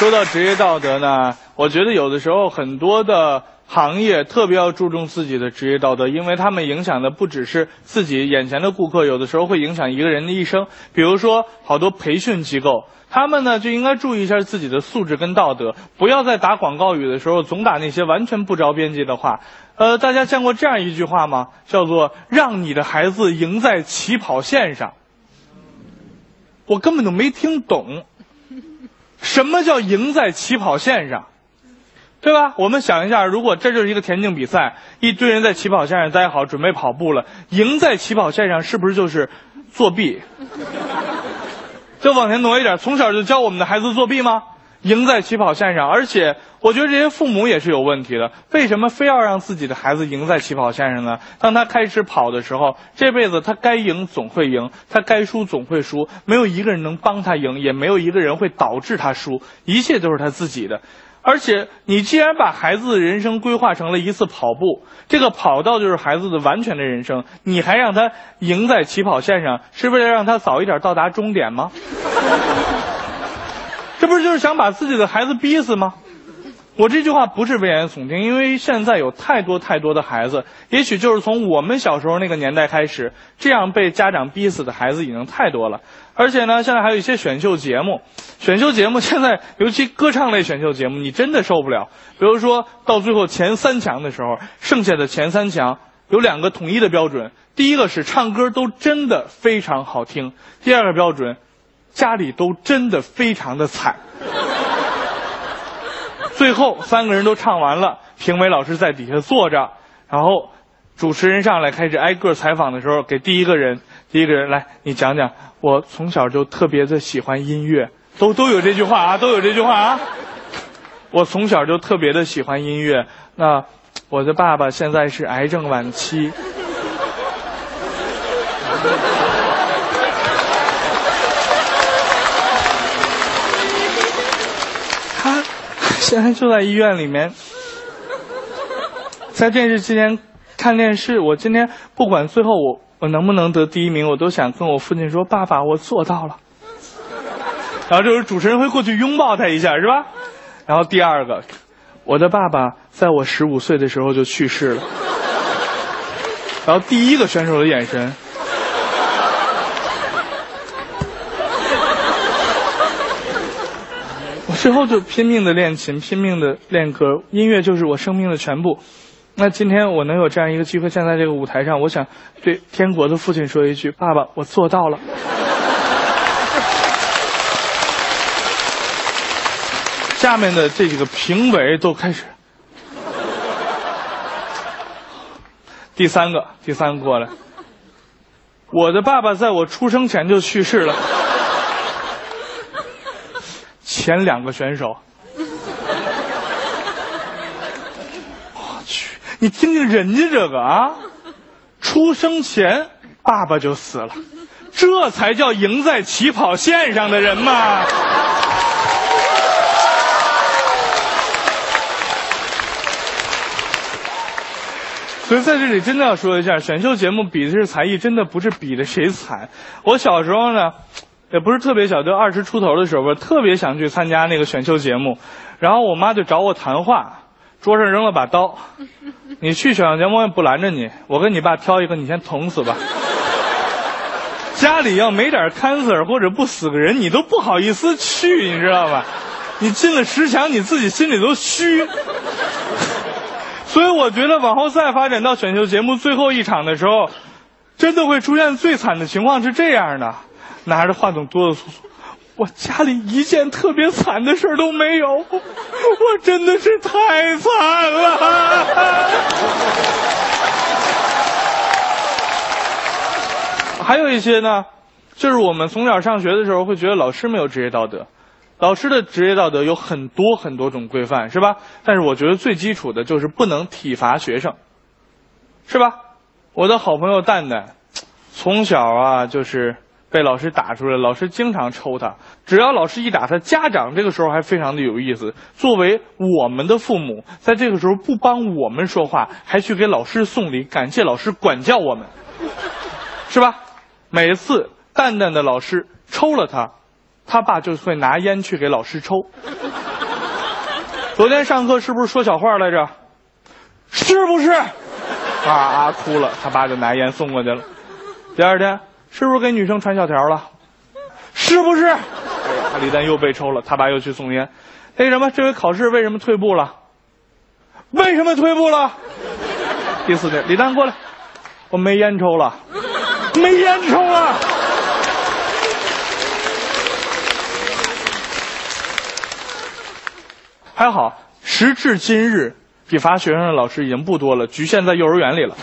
说到职业道德呢，我觉得有的时候很多的行业特别要注重自己的职业道德，因为他们影响的不只是自己眼前的顾客，有的时候会影响一个人的一生。比如说，好多培训机构，他们呢就应该注意一下自己的素质跟道德，不要在打广告语的时候总打那些完全不着边际的话。呃，大家见过这样一句话吗？叫做“让你的孩子赢在起跑线上”。我根本就没听懂。什么叫赢在起跑线上，对吧？我们想一下，如果这就是一个田径比赛，一堆人在起跑线上待好，准备跑步了，赢在起跑线上是不是就是作弊？就往前挪一点，从小就教我们的孩子作弊吗？赢在起跑线上，而且我觉得这些父母也是有问题的。为什么非要让自己的孩子赢在起跑线上呢？当他开始跑的时候，这辈子他该赢总会赢，他该输总会输，没有一个人能帮他赢，也没有一个人会导致他输，一切都是他自己的。而且，你既然把孩子的人生规划成了一次跑步，这个跑道就是孩子的完全的人生，你还让他赢在起跑线上，是为了让他早一点到达终点吗？这不是就是想把自己的孩子逼死吗？我这句话不是危言耸听，因为现在有太多太多的孩子，也许就是从我们小时候那个年代开始，这样被家长逼死的孩子已经太多了。而且呢，现在还有一些选秀节目，选秀节目 现在尤其歌唱类选秀节目，你真的受不了。比如说到最后前三强的时候，剩下的前三强有两个统一的标准：第一个是唱歌都真的非常好听；第二个标准。家里都真的非常的惨，最后三个人都唱完了，评委老师在底下坐着，然后主持人上来开始挨个采访的时候，给第一个人，第一个人来，你讲讲，我从小就特别的喜欢音乐，都都有这句话啊，都有这句话啊，我从小就特别的喜欢音乐，那我的爸爸现在是癌症晚期。现在就在医院里面，在电视机前看电视。我今天不管最后我我能不能得第一名，我都想跟我父亲说：“爸爸，我做到了。”然后这时候主持人会过去拥抱他一下，是吧？然后第二个，我的爸爸在我十五岁的时候就去世了。然后第一个选手的眼神。之后就拼命的练琴，拼命的练歌，音乐就是我生命的全部。那今天我能有这样一个机会站在这个舞台上，我想对天国的父亲说一句：爸爸，我做到了。下面的这几个评委都开始。第三个，第三个过来。我的爸爸在我出生前就去世了。前两个选手，我去，你听听人家这个啊，出生前爸爸就死了，这才叫赢在起跑线上的人嘛。所以在这里真的要说一下，选秀节目比的是才艺，真的不是比的谁惨。我小时候呢。也不是特别小，就二十出头的时候，吧特别想去参加那个选秀节目，然后我妈就找我谈话，桌上扔了把刀，你去选秀节目我也不拦着你，我跟你爸挑一个，你先捅死吧。家里要没点 cancer 或者不死个人，你都不好意思去，你知道吧？你进了十强，你自己心里都虚。所以我觉得往后再发展到选秀节目最后一场的时候，真的会出现最惨的情况是这样的。拿着话筒哆哆嗦嗦，我家里一件特别惨的事都没有，我真的是太惨了。还有一些呢，就是我们从小上学的时候会觉得老师没有职业道德，老师的职业道德有很多很多种规范，是吧？但是我觉得最基础的就是不能体罚学生，是吧？我的好朋友蛋蛋，从小啊就是。被老师打出来，老师经常抽他。只要老师一打他，家长这个时候还非常的有意思。作为我们的父母，在这个时候不帮我们说话，还去给老师送礼，感谢老师管教我们，是吧？每次蛋蛋的老师抽了他，他爸就会拿烟去给老师抽。昨天上课是不是说小话来着？是不是？啊啊哭了，他爸就拿烟送过去了。第二天是不是给女生传小条了？是不是？哎呀，李丹又被抽了，他爸又去送烟。那什么，这回考试为什么退步了？为什么退步了？第四天，李丹过来，我没烟抽了，没烟抽了。还好，时至今日，体罚学生的老师已经不多了，局限在幼儿园里了。